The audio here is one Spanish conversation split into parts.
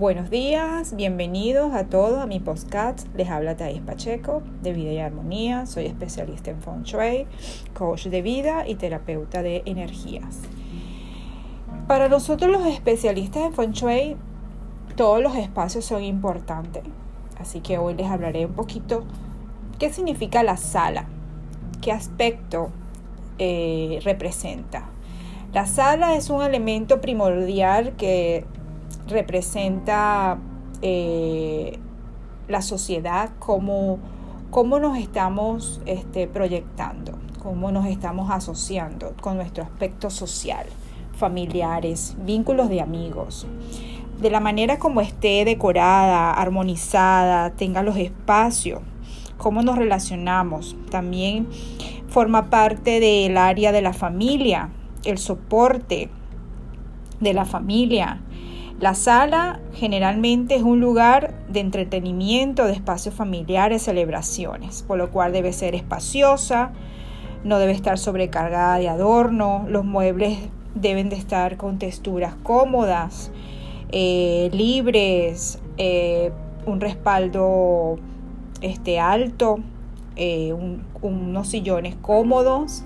Buenos días, bienvenidos a todos a mi podcast. Les habla Thais Pacheco de Vida y Armonía. Soy especialista en Feng Shui, coach de vida y terapeuta de energías. Para nosotros los especialistas en Feng Shui, todos los espacios son importantes. Así que hoy les hablaré un poquito qué significa la sala, qué aspecto eh, representa. La sala es un elemento primordial que representa eh, la sociedad, cómo, cómo nos estamos este, proyectando, cómo nos estamos asociando con nuestro aspecto social, familiares, vínculos de amigos. De la manera como esté decorada, armonizada, tenga los espacios, cómo nos relacionamos. También forma parte del área de la familia, el soporte de la familia, la sala generalmente es un lugar de entretenimiento, de espacios familiares, celebraciones, por lo cual debe ser espaciosa, no debe estar sobrecargada de adorno, los muebles deben de estar con texturas cómodas, eh, libres, eh, un respaldo este, alto, eh, unos sillones cómodos.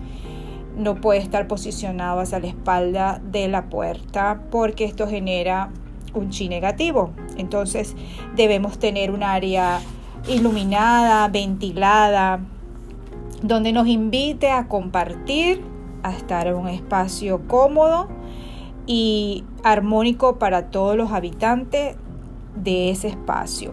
No puede estar posicionado hacia la espalda de la puerta porque esto genera un chi negativo. Entonces debemos tener un área iluminada, ventilada, donde nos invite a compartir, a estar en un espacio cómodo y armónico para todos los habitantes de ese espacio.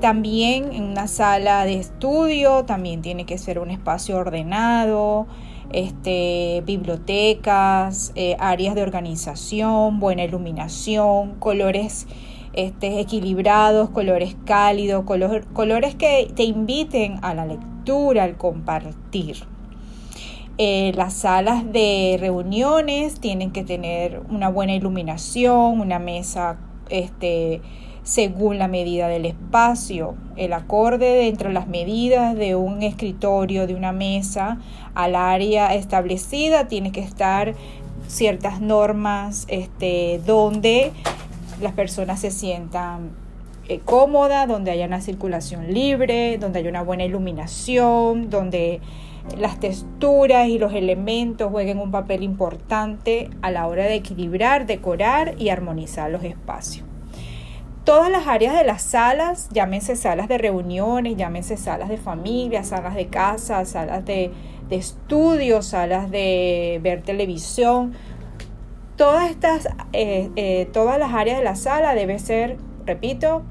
También en una sala de estudio, también tiene que ser un espacio ordenado, este, bibliotecas, eh, áreas de organización, buena iluminación, colores este, equilibrados, colores cálidos, colores que te inviten a la lectura, al compartir. Eh, las salas de reuniones tienen que tener una buena iluminación, una mesa este, según la medida del espacio, el acorde entre las medidas de un escritorio, de una mesa, al área establecida, tiene que estar ciertas normas este, donde las personas se sientan eh, cómodas, donde haya una circulación libre, donde haya una buena iluminación, donde las texturas y los elementos jueguen un papel importante a la hora de equilibrar, decorar y armonizar los espacios. Todas las áreas de las salas, llámense salas de reuniones, llámense salas de familia, salas de casa, salas de, estudio, salas de ver televisión, todas estas, eh, eh, todas las áreas de la sala debe ser, repito,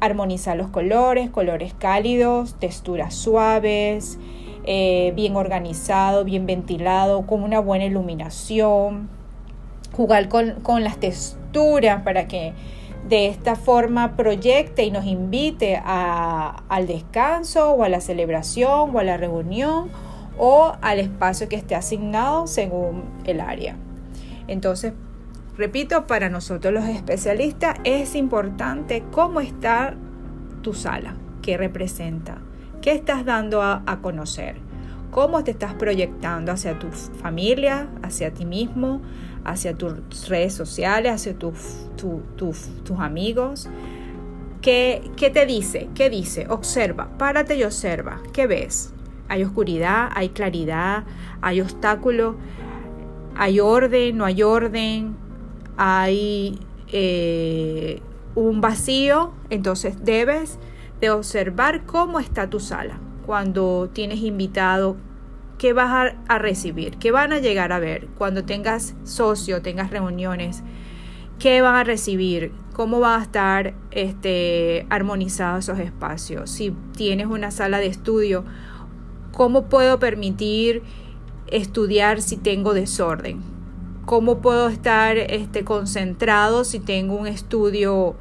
armonizar los colores, colores cálidos, texturas suaves, eh, bien organizado, bien ventilado, con una buena iluminación, jugar con, con las texturas para que de esta forma proyecte y nos invite al descanso o a la celebración o a la reunión o al espacio que esté asignado según el área. Entonces, repito, para nosotros los especialistas es importante cómo está tu sala, qué representa, qué estás dando a, conocer, cómo te estás proyectando hacia tu familia, hacia ti mismo, hacia tus redes sociales, hacia tus, tus amigos. ¿Qué, ¿Qué te dice? ¿Qué dice? Observa, párate y observa. ¿Qué ves? Hay oscuridad, hay claridad, hay obstáculos, hay orden, no hay orden, hay eh, un vacío. Entonces debes de observar cómo está tu sala cuando tienes invitado ¿qué vas a, recibir? ¿Qué van a llegar a ver cuando tengas socio, tengas reuniones? ¿Qué van a recibir? ¿Cómo van a estar este, armonizados esos espacios? Si tienes una sala de estudio, ¿cómo puedo permitir estudiar si tengo desorden? ¿Cómo puedo estar este, concentrado si tengo un estudio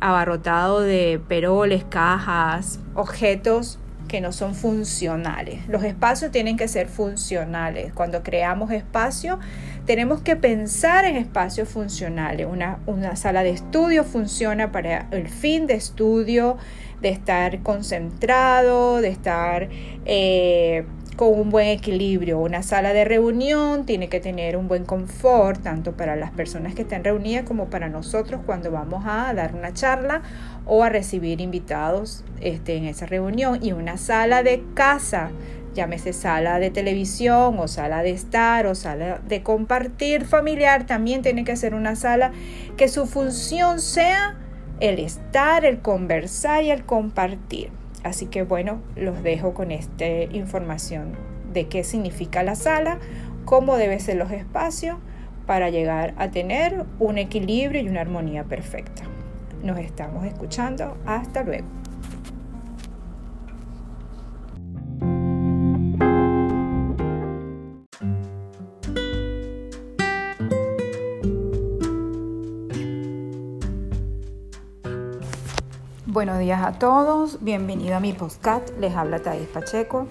abarrotado de peroles, cajas, objetos que no son funcionales. Los espacios tienen que ser funcionales. Cuando creamos espacio, tenemos que pensar en espacios funcionales. Una, sala de estudio funciona para el fin de estudio, de estar concentrado, de estar eh, con un buen equilibrio. Una sala de reunión tiene que tener un buen confort, tanto para las personas que están reunidas como para nosotros cuando vamos a dar una charla o a recibir invitados este, en esa reunión. Y una sala de casa, llámese sala de televisión o sala de estar o sala de compartir familiar, también tiene que ser una sala que su función sea el estar, el conversar y el compartir. Así que bueno, los dejo con esta información de qué significa la sala, cómo deben ser los espacios para llegar a tener un equilibrio y una armonía perfecta. Nos estamos escuchando. Hasta luego. Buenos días a todos, bienvenido a mi podcast. Les habla Thais Pacheco,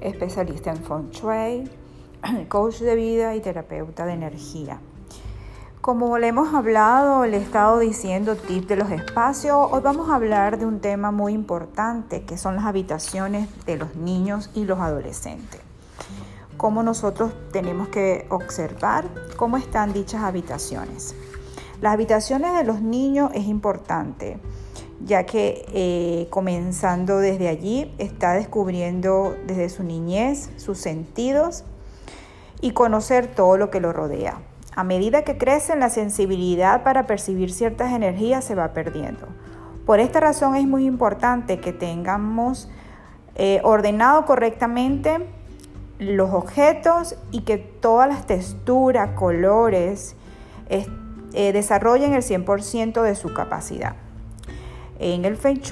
especialista en Feng Shui, coach de vida y terapeuta de energía. Como le hemos hablado, le he estado diciendo tips de los espacios, hoy vamos a hablar de un tema muy importante que son las habitaciones de los niños y los adolescentes. Cómo nosotros tenemos que observar cómo están dichas habitaciones. Las habitaciones de los niños es importante ya que eh, comenzando desde allí está descubriendo desde su niñez sus sentidos y conocer todo lo que lo rodea. A medida que crece, la sensibilidad para percibir ciertas energías se va perdiendo. Por esta razón es muy importante que tengamos eh, ordenado correctamente los objetos y que todas las texturas, colores, eh, desarrollen el 100% de su capacidad. En el Feng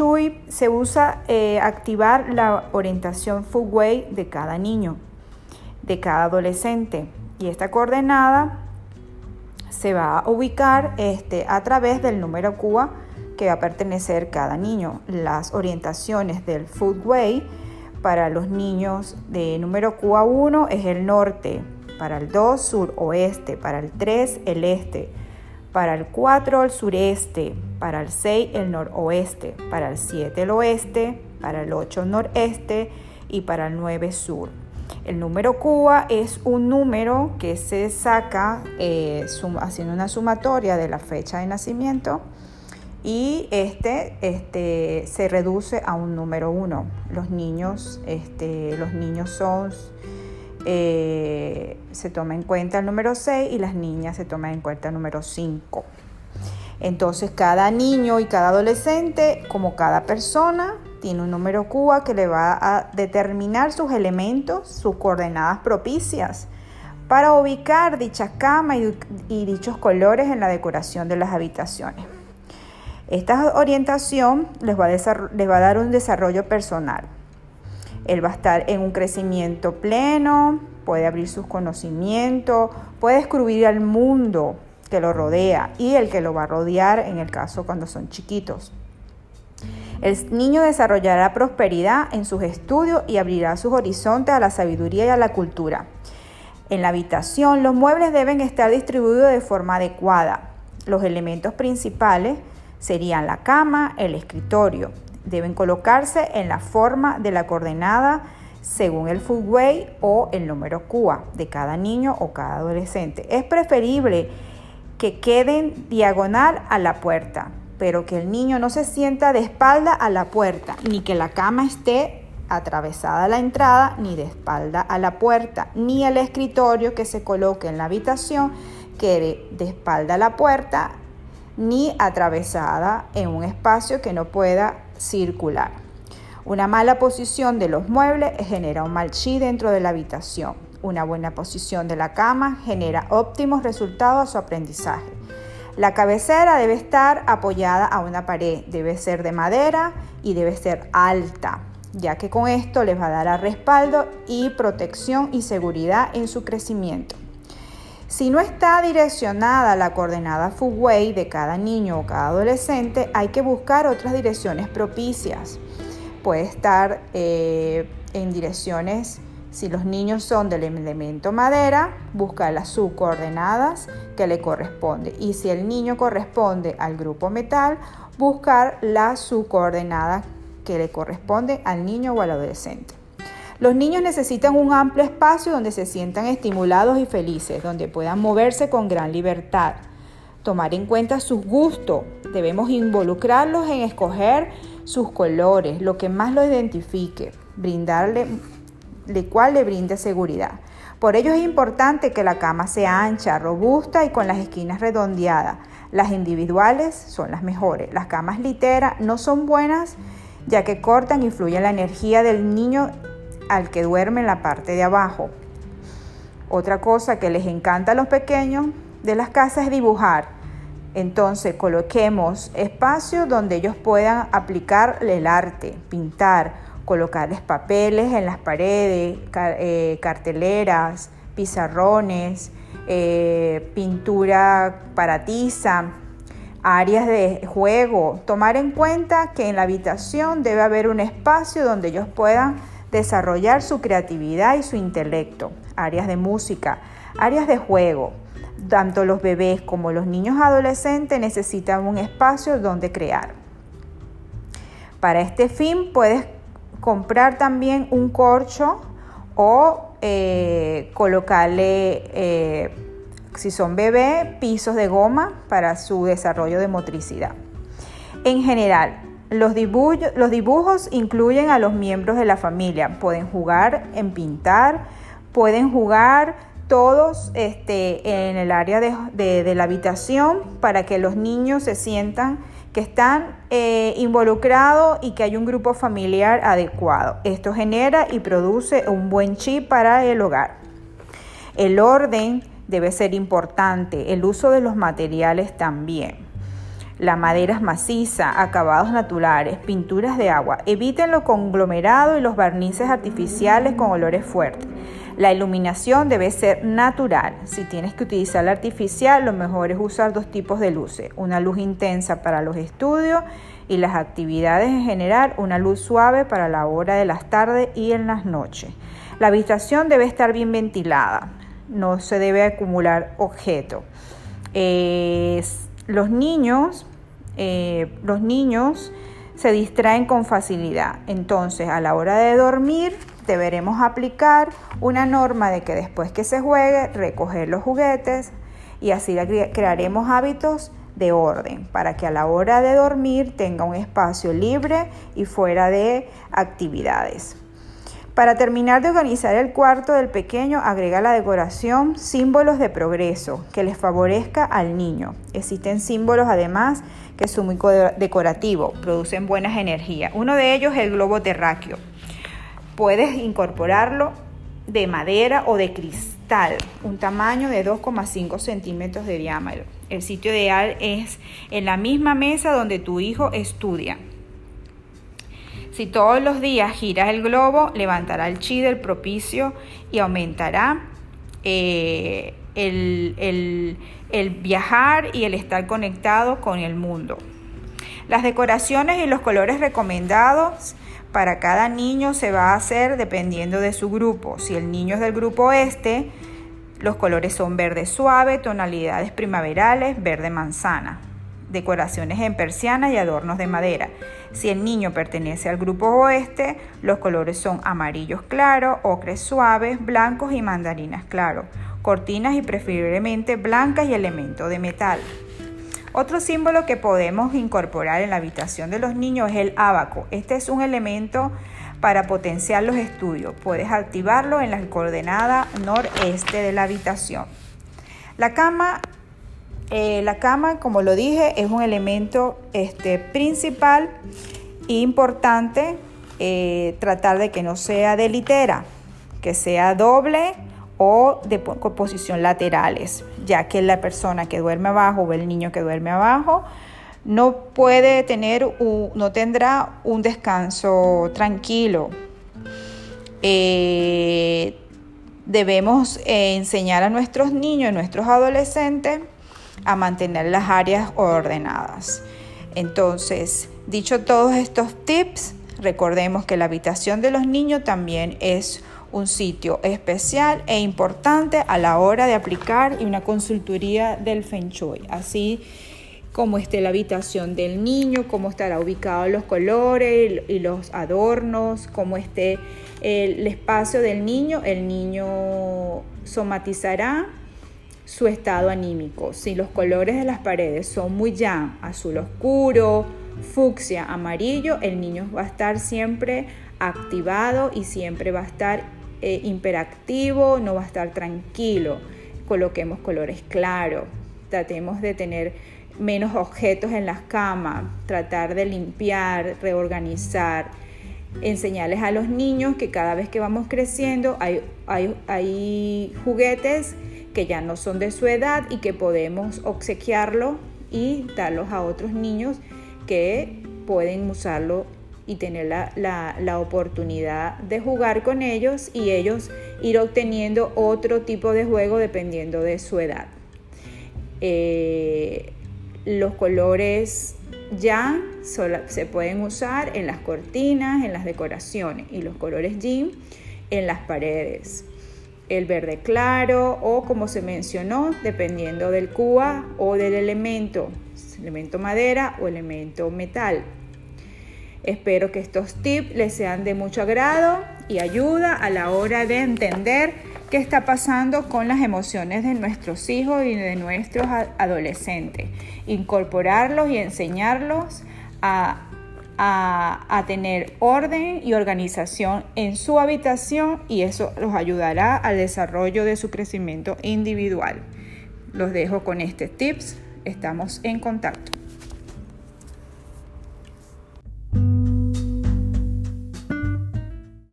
se usa eh, activar la orientación Fu Wei de cada niño, de cada adolescente. Y esta coordenada se va a ubicar este, a través del número QA que va a pertenecer cada niño. Las orientaciones del Wei para los niños de número QA1 es el norte, para el 2 sur-oeste, para el 3 el este para el 4 el sureste, para el 6 el noroeste, para el 7 el oeste, para el 8 el noreste y para el 9 sur. El número Cuba es un número que se saca eh, haciendo una sumatoria de la fecha de nacimiento y este, este se reduce a un número 1. Los niños, este, los niños son eh, se toma en cuenta el número 6 y las niñas se toman en cuenta el número 5. Entonces cada niño y cada adolescente, como cada persona, tiene un número CUA que le va a determinar sus elementos, sus coordenadas propicias para ubicar dichas camas y, dichos colores en la decoración de las habitaciones. Esta orientación les va a dar un desarrollo personal él va a estar en un crecimiento pleno, puede abrir sus conocimientos, puede descubrir al mundo que lo rodea y el que lo va a rodear en el caso cuando son chiquitos. El niño desarrollará prosperidad en sus estudios y abrirá sus horizontes a la sabiduría y a la cultura. En la habitación, los muebles deben estar distribuidos de forma adecuada. Los elementos principales serían la cama, el escritorio, deben colocarse en la forma de la coordenada según el footway o el número QA de cada niño o cada adolescente. Es preferible que queden diagonal a la puerta, pero que el niño no se sienta de espalda a la puerta, ni que la cama esté atravesada a la entrada, ni de espalda a la puerta, ni el escritorio que se coloque en la habitación quede de espalda a la puerta, ni atravesada en un espacio que no pueda circular. Una mala posición de los muebles genera un mal chi dentro de la habitación. Una buena posición de la cama genera óptimos resultados a su aprendizaje. La cabecera debe estar apoyada a una pared, debe ser de madera y debe ser alta, ya que con esto les va a dar respaldo y protección y seguridad en su crecimiento. Si no está direccionada la coordenada Fuway de cada niño o cada adolescente, hay que buscar otras direcciones propicias. Puede estar eh, en direcciones, si los niños son del elemento madera, buscar las subcoordenadas que le corresponde. Y si el niño corresponde al grupo metal, buscar la subcoordenada que le corresponde al niño o al adolescente. Los niños necesitan un amplio espacio donde se sientan estimulados y felices, donde puedan moverse con gran libertad. Tomar en cuenta sus gustos. Debemos involucrarlos en escoger sus colores, lo que más lo identifique, brindarle, de cual le brinde seguridad. Por ello es importante que la cama sea ancha, robusta y con las esquinas redondeadas. Las individuales son las mejores. Las camas literas no son buenas ya que cortan y influyen la energía del niño al que duerme en la parte de abajo. Otra cosa que les encanta a los pequeños de las casas es dibujar. Entonces coloquemos espacios donde ellos puedan aplicar el arte, pintar, colocarles papeles en las paredes, eh, carteleras, pizarrones, eh, pintura para tiza, áreas de juego. Tomar en cuenta que en la habitación debe haber un espacio donde ellos puedan desarrollar su creatividad y su intelecto, áreas de música, áreas de juego. Tanto los bebés como los niños adolescentes necesitan un espacio donde crear. Para este fin puedes comprar también un corcho o eh, colocarle, eh, si son bebés, pisos de goma para su desarrollo de motricidad. En general, los, los dibujos incluyen a los miembros de la familia. Pueden jugar en pintar, pueden jugar todos este, en el área de, la habitación para que los niños se sientan que están eh, involucrados y que hay un grupo familiar adecuado. Esto genera y produce un buen chip para el hogar. El orden debe ser importante, el uso de los materiales también. La madera es maciza, acabados naturales, pinturas de agua. Eviten los conglomerados y los barnices artificiales con olores fuertes. La iluminación debe ser natural. Si tienes que utilizar la artificial, lo mejor es usar dos tipos de luces. Una luz intensa para los estudios y las actividades en general, una luz suave para la hora de las tardes y en las noches. La habitación debe estar bien ventilada. No se debe acumular objetos. Los niños eh, los niños se distraen con facilidad. Entonces, a la hora de dormir, deberemos aplicar una norma de que después que se juegue, recoger los juguetes y así crearemos hábitos de orden para que a la hora de dormir tenga un espacio libre y fuera de actividades. Para terminar de organizar el cuarto del pequeño, agrega la decoración símbolos de progreso que les favorezca al niño. Existen símbolos además que son muy decorativos, producen buenas energías. Uno de ellos es el globo terráqueo. Puedes incorporarlo de madera o de cristal, un tamaño de 2,5 centímetros de diámetro. El sitio ideal es en la misma mesa donde tu hijo estudia. Si todos los días giras el globo, levantará el chi del propicio y aumentará eh, el, el viajar y el estar conectado con el mundo. Las decoraciones y los colores recomendados para cada niño se va a hacer dependiendo de su grupo. Si el niño es del grupo este, los colores son verde suave, tonalidades primaverales, verde manzana decoraciones en persiana y adornos de madera. Si el niño pertenece al grupo oeste, los colores son amarillos claros, ocres suaves, blancos y mandarinas claros, cortinas y preferiblemente blancas y elementos de metal. Otro símbolo que podemos incorporar en la habitación de los niños es el abaco. Este es un elemento para potenciar los estudios. Puedes activarlo en la coordenada noreste de la habitación. La cama eh, la cama, como lo dije, es un elemento este, principal e importante eh, tratar de que no sea de litera, que sea doble o de posición laterales, ya que la persona que duerme abajo o el niño que duerme abajo no puede tener, no tendrá un descanso tranquilo. Eh, debemos enseñar a nuestros niños, a nuestros adolescentes, a mantener las áreas ordenadas. Entonces, dicho todos estos tips, recordemos que la habitación de los niños también es un sitio especial e importante a la hora de aplicar una consultoría del Feng Shui. Así cómo esté la habitación del niño, cómo estará ubicado los colores y los adornos, cómo esté el espacio del niño. El niño somatizará su estado anímico. Si los colores de las paredes son muy ya azul oscuro, fucsia, amarillo, el niño va a estar siempre activado y siempre va a estar eh, imperactivo, no va a estar tranquilo. Coloquemos colores claros, tratemos de tener menos objetos en las camas, tratar de limpiar, reorganizar, enseñarles a los niños que cada vez que vamos creciendo hay, hay, hay juguetes que ya no son de su edad y que podemos obsequiarlo y darlos a otros niños que pueden usarlo y tener la, oportunidad de jugar con ellos y ellos ir obteniendo otro tipo de juego dependiendo de su edad. Eh, los colores ya se pueden usar en las cortinas, en las decoraciones y los colores jean en las paredes. El verde claro o como se mencionó, dependiendo del cuba o del elemento, elemento madera o elemento metal. Espero que estos tips les sean de mucho agrado y ayuda a la hora de entender qué está pasando con las emociones de nuestros hijos y de nuestros adolescentes. Incorporarlos y enseñarlos a, tener orden y organización en su habitación y eso los ayudará al desarrollo de su crecimiento individual. Los dejo con este tips. Estamos en contacto.